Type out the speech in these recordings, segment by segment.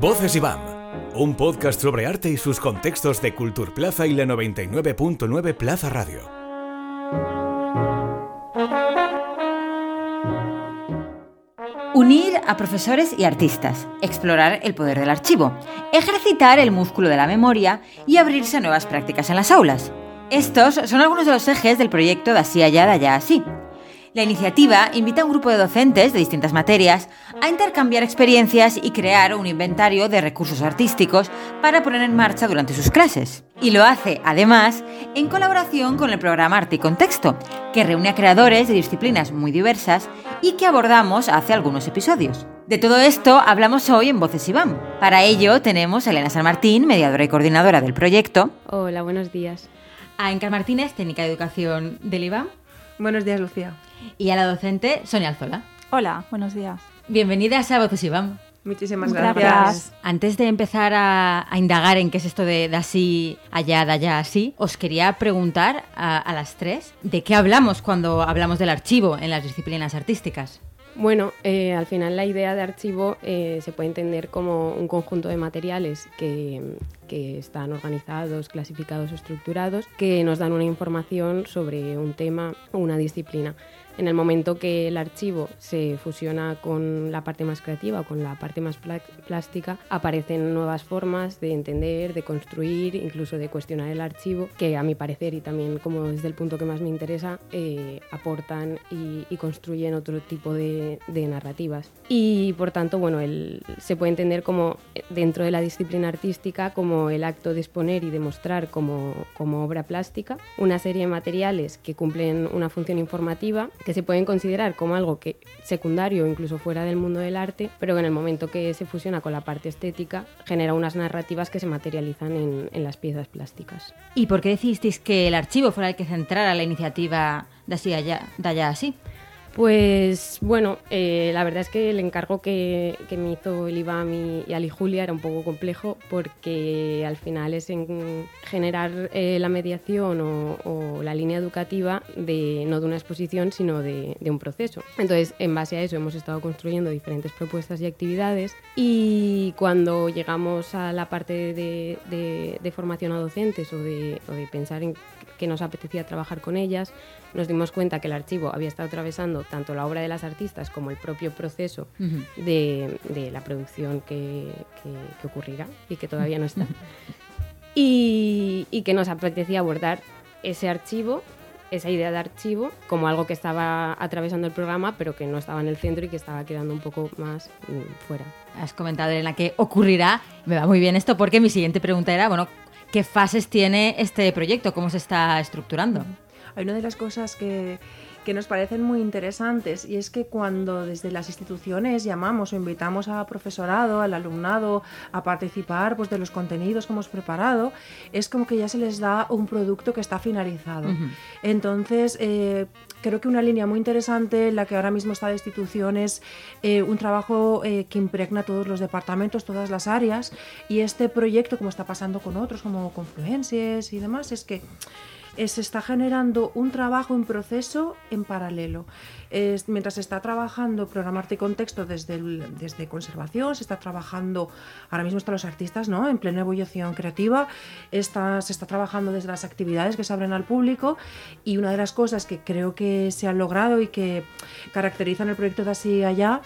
Voces y BAM, un podcast sobre arte y sus contextos de Cultur Plaza y la 99.9 Plaza Radio. Unir a profesores y artistas, explorar el poder del archivo, ejercitar el músculo de la memoria y abrirse a nuevas prácticas en las aulas. Estos son algunos de los ejes del proyecto de Así Allá, de Allá Así, la iniciativa invita a un grupo de docentes de distintas materias a intercambiar experiencias y crear un inventario de recursos artísticos para poner en marcha durante sus clases. Y lo hace, además, en colaboración con el programa Arte y Contexto, que reúne a creadores de disciplinas muy diversas y que abordamos hace algunos episodios. De todo esto hablamos hoy en Voces IBAM. Para ello tenemos a Elena San Martín, mediadora y coordinadora del proyecto. Hola, buenos días. A Encar Martínez, técnica de educación del IBAM. Buenos días, Lucía. Y a la docente Sonia Alzola. Hola, buenos días. Bienvenidas a Voces Iván. Muchísimas gracias. gracias. Antes de empezar a, indagar en qué es esto de, así, allá, de allá, así, os quería preguntar a las tres de qué hablamos cuando hablamos del archivo en las disciplinas artísticas. Bueno, eh, al final la idea de archivo eh, se puede entender como un conjunto de materiales que, están organizados, clasificados o estructurados, que nos dan una información sobre un tema o una disciplina. En el momento que el archivo se fusiona con la parte más creativa con la parte más plástica, aparecen nuevas formas de entender, de construir, incluso de cuestionar el archivo, que a mi parecer y también como desde el punto que más me interesa, eh, aportan y, construyen otro tipo de, narrativas. Y por tanto, bueno, se puede entender como dentro de la disciplina artística como el acto de exponer y demostrar como, como obra plástica una serie de materiales que cumplen una función informativa que se pueden considerar como algo que secundario, incluso fuera del mundo del arte, pero que en el momento que se fusiona con la parte estética genera unas narrativas que se materializan en, en las piezas plásticas. ¿Y por qué decidisteis que el archivo fuera el que centrara la iniciativa de así allá, de allá así? Pues bueno, eh, la verdad es que el encargo que, me hizo el IBAM y, Ali Julia era un poco complejo porque al final es en generar eh, la mediación o, la línea educativa de, no de una exposición sino de, un proceso. Entonces, en base a eso hemos estado construyendo diferentes propuestas y actividades y cuando llegamos a la parte de, formación a docentes o de, o de pensar en que nos apetecía trabajar con ellas, nos dimos cuenta que el archivo había estado atravesando tanto la obra de las artistas como el propio proceso de, la producción que, ocurrirá y que todavía no está. y, que nos apetecía abordar ese archivo esa idea de archivo como algo que estaba atravesando el programa, pero que no estaba en el centro y que estaba quedando un poco más mm, fuera. Has comentado, en la que ocurrirá. Me va muy bien esto porque mi siguiente pregunta era, bueno, ¿Qué fases tiene este proyecto? ¿Cómo se está estructurando? Hay una de las cosas que, que nos parecen muy interesantes y es que cuando desde las instituciones llamamos o invitamos a profesorado, al alumnado a participar pues, de los contenidos que hemos preparado, es como que ya se les da un producto que está finalizado. Entonces, eh, creo que una línea muy interesante en la que ahora mismo está la institución es eh, un trabajo eh, que impregna todos los departamentos, todas las áreas y este proyecto, como está pasando con otros como Confluencias y demás, es que se está generando un trabajo en proceso en paralelo. mientras se está trabajando programarte contexto desde, desde conservación, se está trabajando, ahora mismo están los artistas ¿no? en plena ebullición creativa, está, se está trabajando desde las actividades que se abren al público y una de las cosas que creo que se han logrado y que caracterizan el proyecto de Así Allá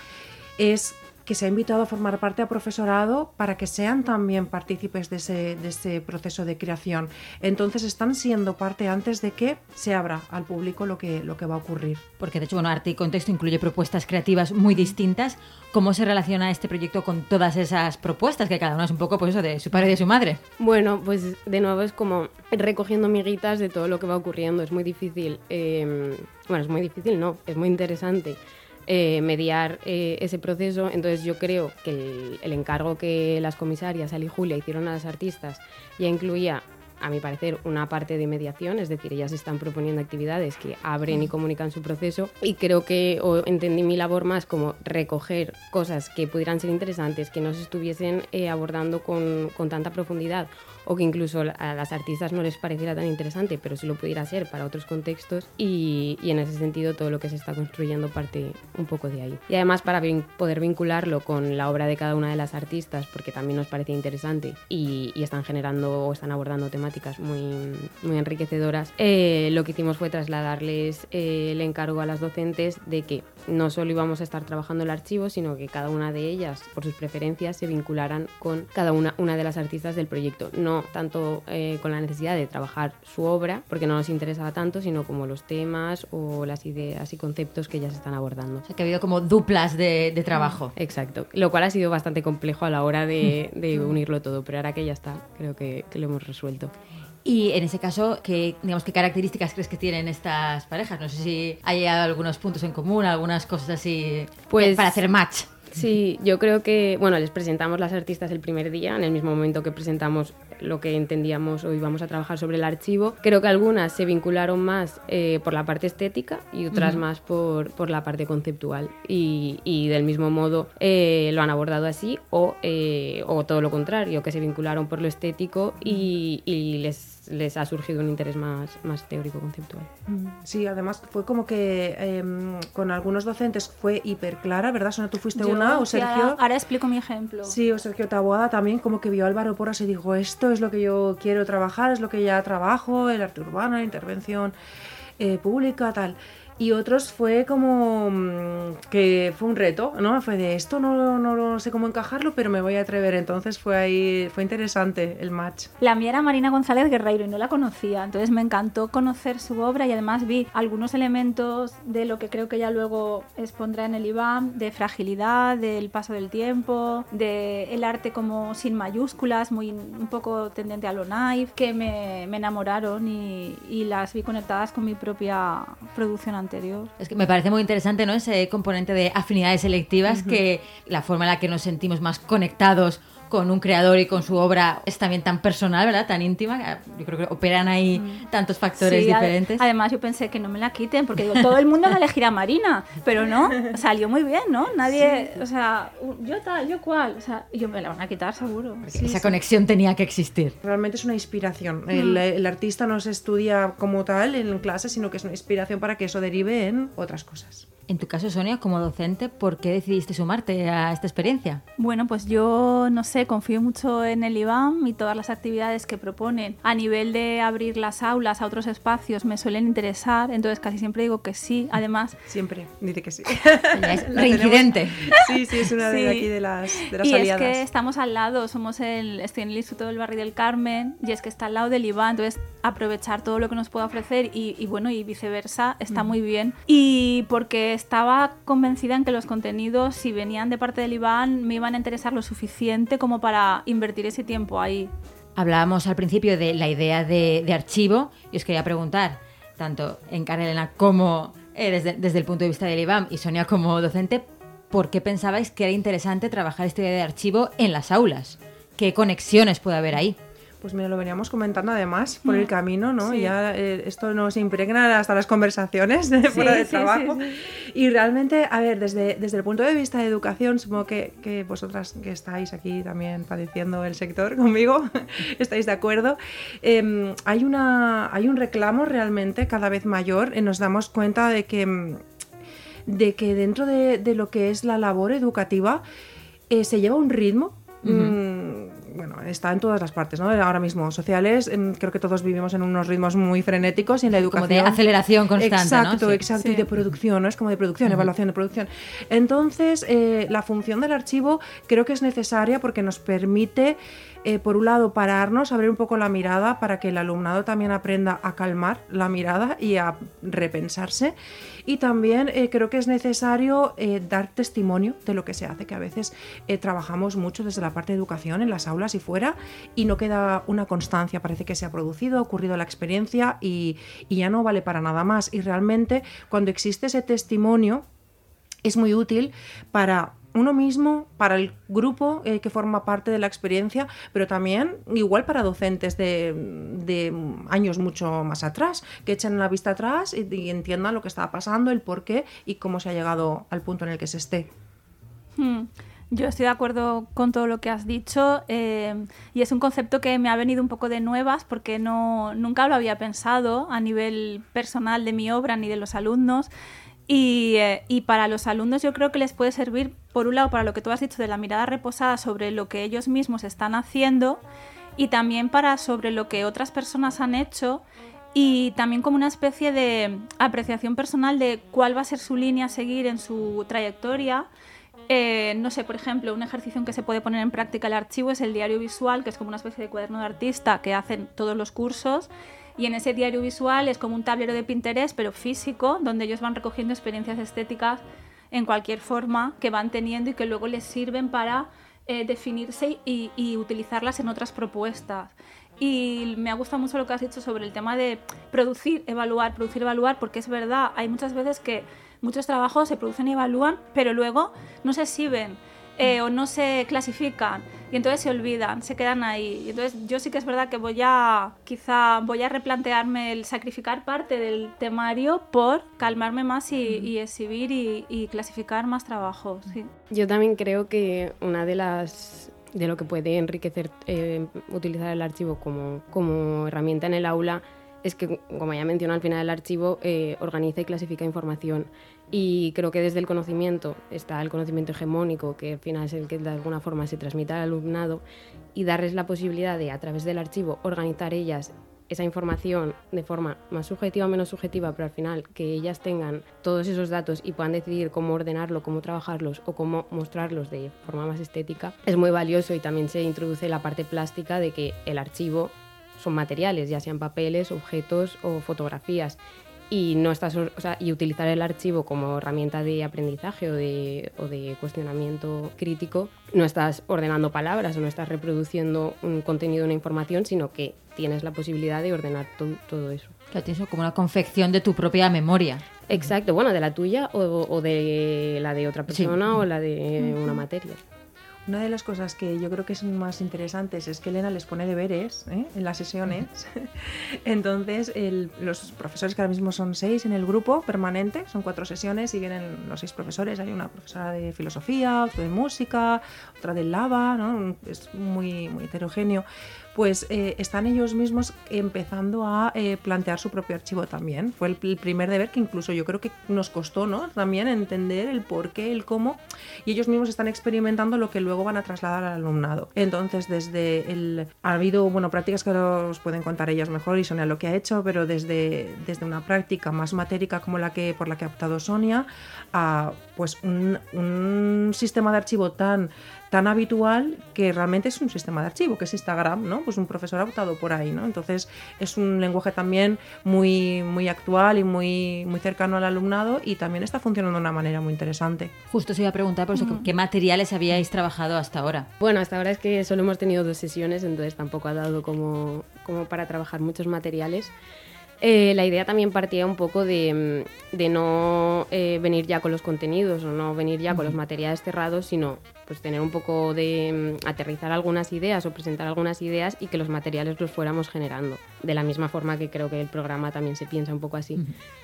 es que se ha invitado a formar parte a profesorado para que sean también partícipes de ese, proceso de creación. Entonces están siendo parte antes de que se abra al público lo que, lo que va a ocurrir. Porque de hecho, bueno, Arte y Contexto incluye propuestas creativas muy distintas. ¿Cómo se relaciona este proyecto con todas esas propuestas? Que cada una es un poco pues eso de su padre y de su madre. Bueno, pues de nuevo es como recogiendo miguitas de todo lo que va ocurriendo. Es muy difícil. Eh, bueno, es muy difícil, no, es muy interesante eh, mediar eh, ese proceso. Entonces yo creo que el, encargo que las comisarias, Ali y Julia, hicieron a las artistas ya incluía a mi parecer, una parte de mediación, es decir, ellas están proponiendo actividades que abren y comunican su proceso y creo que o entendí mi labor más como recoger cosas que pudieran ser interesantes, que no se estuviesen eh, abordando con, con tanta profundidad o que incluso a las artistas no les pareciera tan interesante, pero sí lo pudiera ser para otros contextos y, y en ese sentido todo lo que se está construyendo parte un poco de ahí. Y además para poder vincularlo con la obra de cada una de las artistas, porque también nos parecía interesante y, y están generando o están abordando temáticas muy, muy enriquecedoras, eh, lo que hicimos fue trasladarles eh, el encargo a las docentes de que no solo íbamos a estar trabajando el archivo, sino que cada una de ellas, por sus preferencias, se vincularan con cada una, una de las artistas del proyecto. No tanto eh, con la necesidad de trabajar su obra, porque no nos interesaba tanto, sino como los temas o las ideas y conceptos que ellas están abordando. O sea, que ha habido como duplas de, de trabajo. Exacto, lo cual ha sido bastante complejo a la hora de, de unirlo todo, pero ahora que ya está, creo que, que lo hemos resuelto. Y en ese caso, ¿qué, digamos, ¿qué características crees que tienen estas parejas? No sé si hay algunos puntos en común, algunas cosas así Pues- para hacer match. Sí, yo creo que, bueno, les presentamos las artistas el primer día, en el mismo momento que presentamos lo que entendíamos o íbamos a trabajar sobre el archivo. Creo que algunas se vincularon más eh, por la parte estética y otras más por, por la parte conceptual. Y, y del mismo modo eh, lo han abordado así o, eh, o todo lo contrario, que se vincularon por lo estético y, y les, les ha surgido un interés más, más teórico-conceptual. Sí, además fue como que em, con algunos docentes fue hiper clara, ¿verdad? Sonia, tú fuiste una, o Sergio. ahora, ahora explico mi ejemplo. Sí, o Sergio Taboada también, como que vio a Álvaro Porras y dijo, esto es lo que yo quiero trabajar, es lo que ya trabajo, el arte urbano, la intervención eh, pública, tal. Y otros fue como mm, que fue un reto, ¿no? Fue de esto no, no, no sé cómo encajarlo, pero me voy a atrever. Entonces fue ahí, fue interesante el match. La mía era Marina González Guerreiro y no la conocía, entonces me encantó conocer su obra y además vi algunos elementos de lo que creo que ella luego expondrá en el IBAM, de fragilidad, del paso del tiempo, de el arte como sin mayúsculas, muy un poco tendente a lo naive, que me, me enamoraron y, y las vi conectadas con mi propia producción anterior. Es que me parece muy interesante, ¿no? Ese componente de afinidades selectivas, que la forma en la que nos sentimos más conectados con un creador y con su obra es también tan personal, ¿verdad? Tan íntima. Yo creo que operan ahí tantos factores Sí, diferentes. Además, yo pensé que no me la quiten, porque digo, todo el mundo va a elegir a Marina, pero no, salió muy bien, ¿no? Nadie, o sea, yo tal, yo cual, o sea, yo me la van a quitar seguro. Esa conexión tenía que existir. Realmente es una inspiración. El, el artista no se estudia como tal en clase, sino que es una inspiración para que eso derive en otras cosas. En tu caso, Sonia, como docente, ¿por qué decidiste sumarte a esta experiencia? Bueno, pues yo no sé, confío mucho en el IBAM y todas las actividades que proponen. A nivel de abrir las aulas a otros espacios me suelen interesar, entonces casi siempre digo que sí. Además, Siempre dice que sí. Es reincidente. Sí, sí, es una de Sí. aquí de las, de las y aliadas. es que estamos al lado, somos el, estoy en el Instituto del Barrio del Carmen y es que está al lado del IBAN, entonces aprovechar todo lo que nos pueda ofrecer y, y bueno, y viceversa, está muy bien. Y porque estaba convencida en que los contenidos, si venían de parte del IBAN, me iban a interesar lo suficiente como para invertir ese tiempo ahí. Hablábamos al principio de la idea de, archivo y os quería preguntar, tanto en Elena como eh, desde, desde el punto de vista del IBAM y Sonia como docente, ¿por qué pensabais que era interesante trabajar esta idea de archivo en las aulas? ¿Qué conexiones puede haber ahí? Pues mira, lo veníamos comentando además por el camino, ¿no? sí. Ya eh, esto nos impregna hasta las conversaciones de fuera de sí, trabajo. Y realmente, a ver, desde, desde el punto de vista de educación, supongo que, que vosotras que estáis aquí también padeciendo el sector conmigo, estáis de acuerdo. Eh, hay, una, hay un reclamo realmente cada vez mayor. eh, nos damos cuenta de que, mm, de que dentro de, de lo que es la labor educativa eh, se lleva un ritmo. mm, bueno, está en todas las partes, ¿no? Ahora mismo, sociales, creo que todos vivimos en unos ritmos muy frenéticos y en la Como educación. de aceleración constante, ¿no? Exacto, Sí. exacto, y de producción, ¿no? Es como de producción, evaluación de producción. Entonces, eh, la función del archivo creo que es necesaria porque nos permite, eh, por un lado, pararnos, abrir un poco la mirada para que el alumnado también aprenda a calmar la mirada y a repensarse. Y también eh, creo que es necesario eh, dar testimonio de lo que se hace, que a veces eh, trabajamos mucho desde la parte de educación, en las aulas y fuera, y no queda una constancia. Parece que se ha producido, ha ocurrido la experiencia y, y ya no vale para nada más. Y realmente, cuando existe ese testimonio, es muy útil para uno mismo, para el grupo eh, que forma parte de la experiencia, pero también igual para docentes de, años mucho más atrás, que echen la vista atrás y, entiendan lo que está pasando, el por qué y cómo se ha llegado al punto en el que se esté. Hmm. Yo estoy de acuerdo con todo lo que has dicho eh, y es un concepto que me ha venido un poco de nuevas porque no, nunca lo había pensado a nivel personal de mi obra ni de los alumnos. Y, eh, para los alumnos yo creo que les puede servir, por un lado, para lo que tú has dicho de la mirada reposada sobre lo que ellos mismos están haciendo y también para sobre lo que otras personas han hecho y también como una especie de apreciación personal de cuál va a ser su línea a seguir en su trayectoria. Eh, no sé, por ejemplo, un ejercicio que se puede poner en práctica el archivo es el diario visual, que es como una especie de cuaderno de artista que hacen todos los cursos y en ese diario visual es como un tablero de Pinterest, pero físico, donde ellos van recogiendo experiencias estéticas en cualquier forma que van teniendo y que luego les sirven para eh, definirse y, y, utilizarlas en otras propuestas. Y me ha gustado mucho lo que has dicho sobre el tema de producir, evaluar, producir, evaluar, porque es verdad, hay muchas veces que muchos trabajos se producen y evalúan, pero luego no se exhiben eh, o no se clasifican y entonces se olvidan, se quedan ahí. Entonces yo sí que es verdad que voy a, quizá voy a replantearme el sacrificar parte del temario por calmarme más y, exhibir y, clasificar más trabajos. Yo también creo que una de las de lo que puede enriquecer eh, utilizar el archivo como, como herramienta en el aula es que, como ya mencioné al final, el archivo eh, organiza y clasifica información. Y creo que desde el conocimiento está el conocimiento hegemónico, que al final es el que de alguna forma se transmite al alumnado, y darles la posibilidad de, a través del archivo, organizar ellas esa información de forma más subjetiva o menos subjetiva, pero al final que ellas tengan todos esos datos y puedan decidir cómo ordenarlo, cómo trabajarlos o cómo mostrarlos de forma más estética, es muy valioso y también se introduce la parte plástica de que el archivo son materiales, ya sean papeles, objetos o fotografías. Y, no estás, o sea, y utilizar el archivo como herramienta de aprendizaje o de, o de cuestionamiento crítico, no estás ordenando palabras o no estás reproduciendo un contenido, una información, sino que tienes la posibilidad de ordenar todo eso. Claro, tienes como una confección de tu propia memoria. Exacto, bueno, de la tuya o, o de la de otra persona o la de una materia. Una de las cosas que yo creo que son más interesantes es que Elena les pone deberes ¿eh? en las sesiones. Entonces, los profesores que ahora mismo son seis en el grupo permanente, son cuatro sesiones y vienen los seis profesores. Hay una profesora de filosofía, otra de música, otra de lava, ¿no? es muy, muy heterogéneo pues eh, están ellos mismos empezando a eh, plantear su propio archivo también. Fue el, primer deber que incluso yo creo que nos costó ¿no? también entender el por qué, el cómo, y ellos mismos están experimentando lo que luego van a trasladar al alumnado. Entonces, desde el... Ha habido, bueno, prácticas que os pueden contar ellas mejor y Sonia lo que ha hecho, pero desde, desde una práctica más matérica como la que, por la que ha optado Sonia, a pues un, un sistema de archivo tan tan habitual que realmente es un sistema de archivo, que es Instagram, ¿no? Pues un profesor ha optado por ahí, ¿no? Entonces es un lenguaje también muy, muy actual y muy, muy cercano al alumnado y también está funcionando de una manera muy interesante. Justo se iba a preguntar por eso, ¿qué materiales habíais trabajado hasta ahora? Bueno, hasta ahora es que solo hemos tenido dos sesiones, entonces tampoco ha dado como, como para trabajar muchos materiales. Eh, la idea también partía un poco de, mm, no eh, venir ya con los contenidos o no venir ya con los materiales cerrados, sino pues tener un poco de mm, aterrizar algunas ideas o presentar algunas ideas y que los materiales los fuéramos generando. De la misma forma que creo que el programa también se piensa un poco así.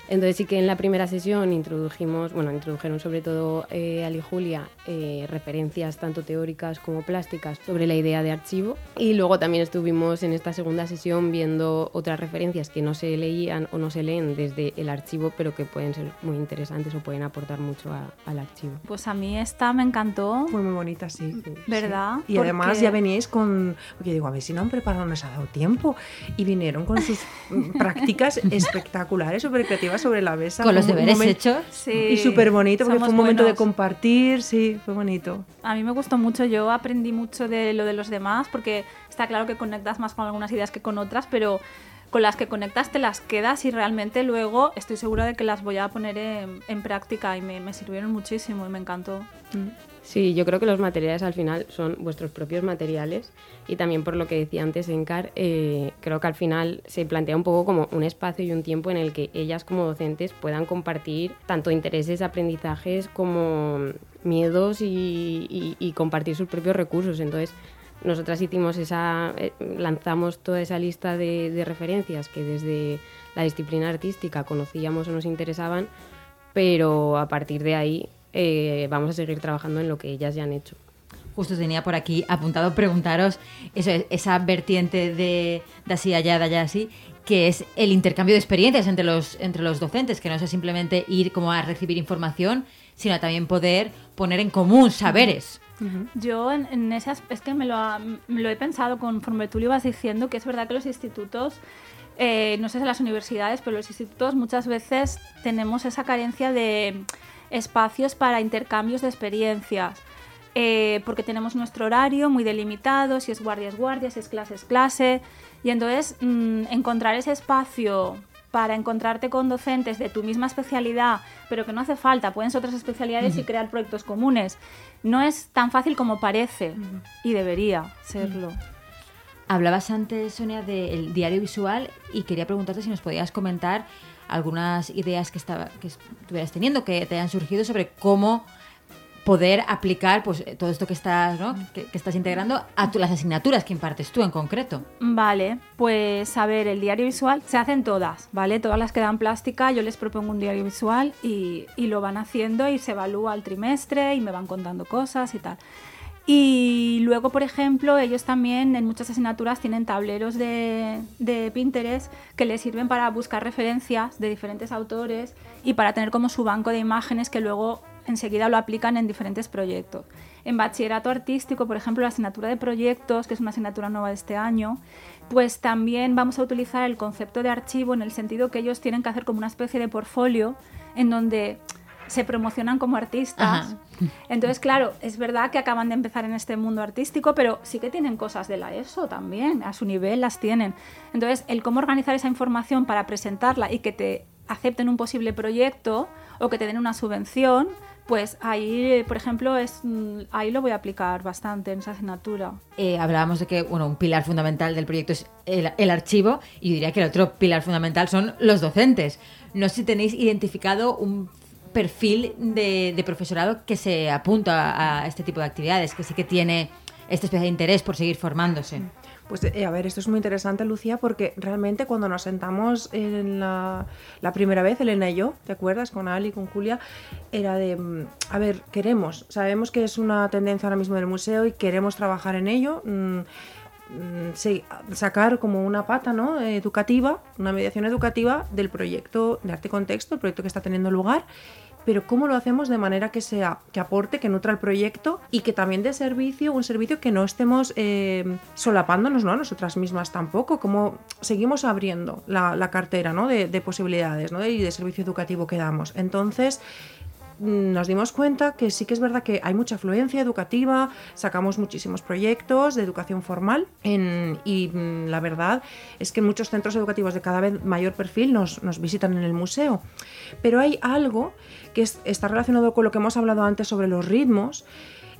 Entonces sí que en la primera sesión introdujimos, bueno, introdujeron sobre todo eh, Ali y Julia eh, referencias tanto teóricas como plásticas sobre la idea de archivo y luego también estuvimos en esta segunda sesión viendo otras referencias que no se leían o no se leen desde el archivo pero que pueden ser muy interesantes o pueden aportar mucho al archivo. Pues a mí esta me encantó. Fue muy bonita, sí. ¿Verdad? Y además ya veníais con, porque digo, a ver si no han preparado, no les ha dado tiempo y vinieron con sus prácticas espectaculares, súper creativas sobre la mesa. Con los deberes hechos. Sí. Y súper bonito, porque fue un momento de compartir, sí, fue bonito. A mí me gustó mucho, yo aprendí mucho de lo de los demás, porque está claro que conectas más con algunas ideas que con otras, pero con las que conectas te las quedas y realmente luego estoy segura de que las voy a poner en, práctica y me, sirvieron muchísimo y me encantó. Mm. Sí, yo creo que los materiales al final son vuestros propios materiales y también por lo que decía antes Encar, eh, creo que al final se plantea un poco como un espacio y un tiempo en el que ellas como docentes puedan compartir tanto intereses, aprendizajes como miedos y, compartir sus propios recursos. Entonces, nosotras hicimos esa, eh, lanzamos toda esa lista de, de referencias que desde la disciplina artística conocíamos o nos interesaban, pero a partir de ahí eh, vamos a seguir trabajando en lo que ellas ya han hecho. Justo tenía por aquí apuntado preguntaros eso, esa vertiente de, de así allá, de allá así, que es el intercambio de experiencias entre los, entre los docentes, que no es simplemente ir como a recibir información, sino también poder poner en común saberes. Yo en, en ese es que me lo, lo, he pensado conforme tú lo ibas diciendo, que es verdad que los institutos, eh, no sé si las universidades, pero los institutos muchas veces tenemos esa carencia de espacios para intercambios de experiencias. Eh, porque tenemos nuestro horario muy delimitado, si es guardia es guardia, si es clase es clase, y entonces mm, encontrar ese espacio para encontrarte con docentes de tu misma especialidad, pero que no hace falta, pueden ser otras especialidades y crear proyectos comunes, no es tan fácil como parece y debería serlo. Hablabas antes, Sonia, del diario visual y quería preguntarte si nos podías comentar algunas ideas que, estaba, que estuvieras teniendo, que te hayan surgido sobre cómo poder aplicar pues todo esto que estás, ¿no? que, estás integrando a las asignaturas que impartes tú en concreto. Vale, pues a ver, el diario visual se hacen todas, ¿vale? Todas las que dan plástica, yo les propongo un diario visual y, y lo van haciendo y se evalúa al trimestre y me van contando cosas y tal. Y luego, por ejemplo, ellos también en muchas asignaturas tienen tableros de, Pinterest que les sirven para buscar referencias de diferentes autores y para tener como su banco de imágenes que luego enseguida lo aplican en diferentes proyectos. En bachillerato artístico, por ejemplo, la asignatura de proyectos, que es una asignatura nueva de este año, pues también vamos a utilizar el concepto de archivo en el sentido que ellos tienen que hacer como una especie de portfolio en donde se promocionan como artistas. Entonces, claro, es verdad que acaban de empezar en este mundo artístico, pero sí que tienen cosas de la ESO también, a su nivel las tienen. Entonces, el cómo organizar esa información para presentarla y que te acepten un posible proyecto o que te den una subvención, pues ahí, por ejemplo, es, mm, ahí lo voy a aplicar bastante en esa asignatura. Eh, hablábamos de que bueno, un pilar fundamental del proyecto es el, el, archivo y diría que el otro pilar fundamental son los docentes. No sé si tenéis identificado un perfil de, profesorado que se apunta a este tipo de actividades, que sí que tiene este especie de interés por seguir formándose. Pues eh, a ver, esto es muy interesante, Lucía, porque realmente cuando nos sentamos en la, primera vez, Elena y yo, ¿te acuerdas? Con Ali, con Julia, era de, mm, a ver, queremos, sabemos que es una tendencia ahora mismo del museo y queremos trabajar en ello. Mm, mm, sacar como una pata ¿no? educativa, una mediación educativa del proyecto de arte contexto, el proyecto que está teniendo lugar pero cómo lo hacemos de manera que sea que aporte, que nutra el proyecto y que también dé servicio, un servicio que no estemos eh, solapándonos, ¿no? Nosotras mismas tampoco, como seguimos abriendo la, cartera ¿no? de, posibilidades ¿no? y de servicio educativo que damos. Entonces, nos dimos cuenta que sí que es verdad que hay mucha afluencia educativa, sacamos muchísimos proyectos de educación formal y mm, la verdad es que muchos centros educativos de cada vez mayor perfil nos, nos visitan en el museo. Pero hay algo que está relacionado con lo que hemos hablado antes sobre los ritmos,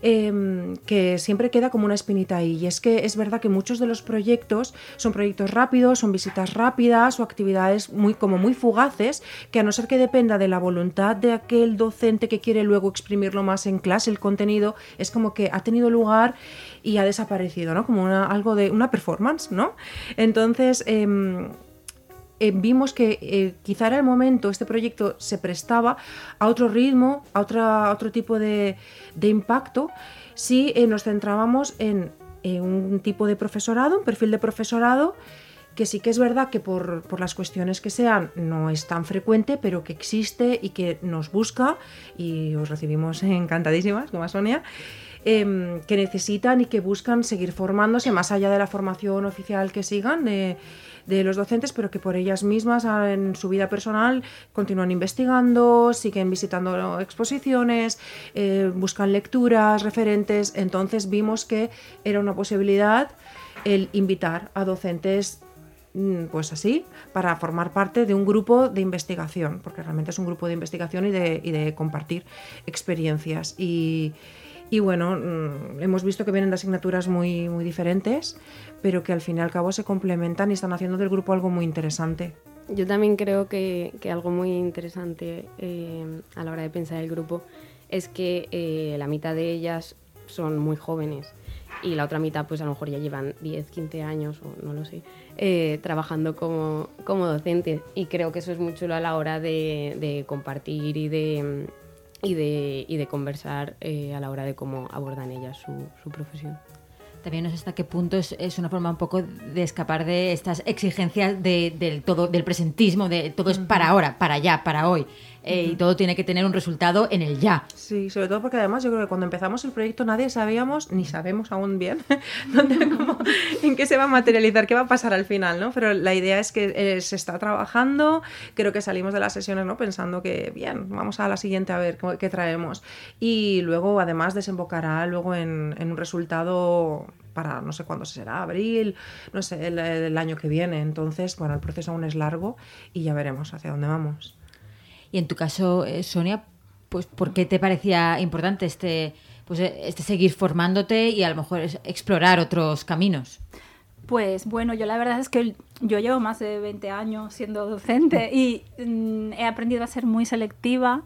em, que siempre queda como una espinita ahí. Y es que es verdad que muchos de los proyectos son proyectos rápidos, son visitas rápidas o actividades muy, como muy fugaces, que a no ser que dependa de la voluntad de aquel docente que quiere luego exprimirlo más en clase, el contenido, es como que ha tenido lugar y ha desaparecido, ¿no? Como algo de una performance, ¿no? Entonces, em, eh, vimos que eh, quizá era el momento, este proyecto se prestaba a otro ritmo, a, otra, otro tipo de, impacto, si eh, nos centrábamos en un tipo de profesorado, un perfil de profesorado, que sí que es verdad que por, las cuestiones que sean no es tan frecuente, pero que existe y que nos busca, y os recibimos encantadísimas, como Sonia, em, que necesitan y que buscan seguir formándose más allá de la formación oficial que sigan de los docentes, pero que por ellas mismas ah, en su vida personal continúan investigando, siguen visitando exposiciones, eh, buscan lecturas, referentes. Entonces vimos que era una posibilidad el invitar a docentes mm, pues así, para formar parte de un grupo de investigación, porque realmente es un grupo de investigación y de, y de compartir experiencias. Y, y bueno, mm, hemos visto que vienen de asignaturas muy, muy diferentes, pero que al fin y al cabo se complementan y están haciendo del grupo algo muy interesante. Yo también creo que, que algo muy interesante eh, a la hora de pensar el grupo es que eh, la mitad de ellas son muy jóvenes y la otra mitad pues a lo mejor ya llevan 10, 15 años o no lo sé, eh, trabajando como, como docentes y creo que eso es muy chulo a la hora de, de compartir y de, y de, y de conversar eh, a la hora de cómo abordan ellas su, su profesión. También no sé hasta qué punto es, es, una forma un poco de escapar de estas exigencias de, del todo, del presentismo, de todo es para ahora, para allá, para hoy. Eh, Y todo tiene que tener un resultado en el ya. Sí, sobre todo porque además yo creo que cuando empezamos el proyecto nadie sabíamos, ni sabemos aún bien, dónde, cómo, en qué se va a materializar, qué va a pasar al final, ¿no? Pero la idea es que eh, se está trabajando, creo que salimos de las sesiones, ¿no? Pensando que, bien, vamos a la siguiente a ver qué, qué traemos. Y luego además desembocará luego en, en un resultado para no sé cuándo será, abril, no sé, el, el, año que viene. Entonces, bueno, el proceso aún es largo y ya veremos hacia dónde vamos. Y en tu caso, eh, Sonia, pues ¿por qué te parecía importante este, pues, este seguir formándote y a lo mejor explorar otros caminos? Pues bueno, yo la verdad es que yo llevo más de 20 años siendo docente y mm, he aprendido a ser muy selectiva,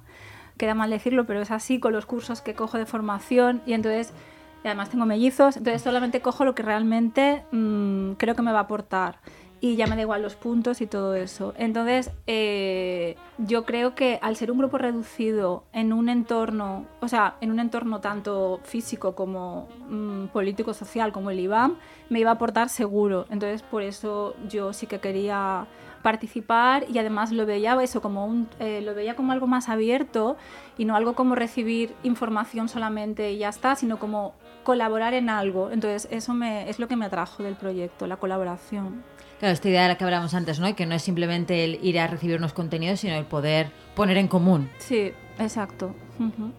queda mal decirlo, pero es así con los cursos que cojo de formación y entonces y además tengo mellizos, entonces solamente cojo lo que realmente mmm, creo que me va a aportar y ya me da igual los puntos y todo eso. Entonces, eh, yo creo que al ser un grupo reducido en un entorno, o sea, en un entorno tanto físico como mmm, político-social como el IBAM, me iba a aportar seguro. Entonces, por eso yo sí que quería participar y además lo veía eso como un eh, lo veía como algo más abierto y no algo como recibir información solamente y ya está sino como colaborar en algo entonces eso me, es lo que me atrajo del proyecto la colaboración Claro, esta idea de la que hablábamos antes, ¿no? Y que no es simplemente el ir a recibir unos contenidos, sino el poder poner en común. Sí, exacto. Uh -huh.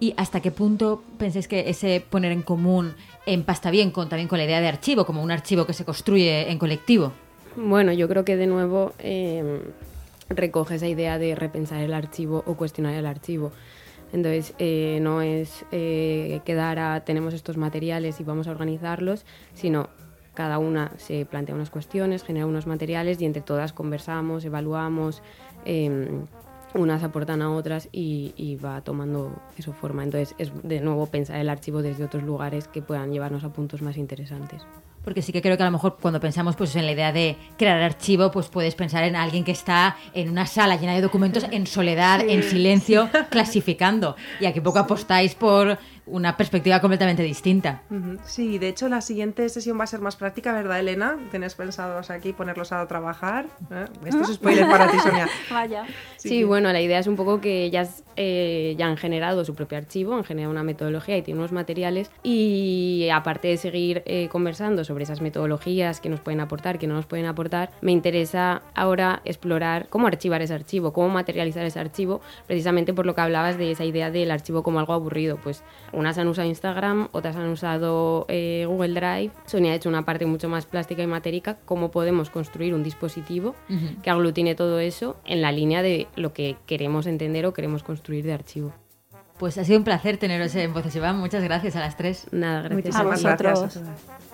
¿Y hasta qué punto pensáis que ese poner en común empasta bien con, también con la idea de archivo, como un archivo que se construye en colectivo? Bueno, yo creo que de nuevo eh, recoge esa idea de repensar el archivo o cuestionar el archivo. Entonces, eh, no es eh, quedar a tenemos estos materiales y vamos a organizarlos, sino cada una se plantea unas cuestiones, genera unos materiales y entre todas conversamos, evaluamos, eh, unas aportan a otras y, y, va tomando eso forma. Entonces, es de nuevo pensar el archivo desde otros lugares que puedan llevarnos a puntos más interesantes. Porque sí que creo que a lo mejor cuando pensamos pues en la idea de crear archivo, pues puedes pensar en alguien que está en una sala llena de documentos en soledad, sí. en silencio, clasificando. Y aquí poco apostáis por una perspectiva completamente distinta. Sí, de hecho la siguiente sesión va a ser más práctica, ¿verdad, Elena? ¿Tienes pensados aquí ponerlos a trabajar? ¿Eh? Esto es spoiler para ti, Sonia. Vaya. Sí, sí, bueno, la idea es un poco que ellas eh, ya han generado su propio archivo, han generado una metodología y tienen unos materiales y aparte de seguir eh, conversando sobre esas metodologías que nos pueden aportar, que no nos pueden aportar, me interesa ahora explorar cómo archivar ese archivo, cómo materializar ese archivo, precisamente por lo que hablabas de esa idea del archivo como algo aburrido, pues unas han usado Instagram, otras han usado eh, Google Drive. Sonia ha hecho una parte mucho más plástica y matérica, cómo podemos construir un dispositivo uh -huh. que aglutine todo eso en la línea de lo que queremos entender o queremos construir de archivo. Pues ha sido un placer teneros en Voces Iván. Muchas gracias a las tres. Nada, gracias a vosotros. Gracias.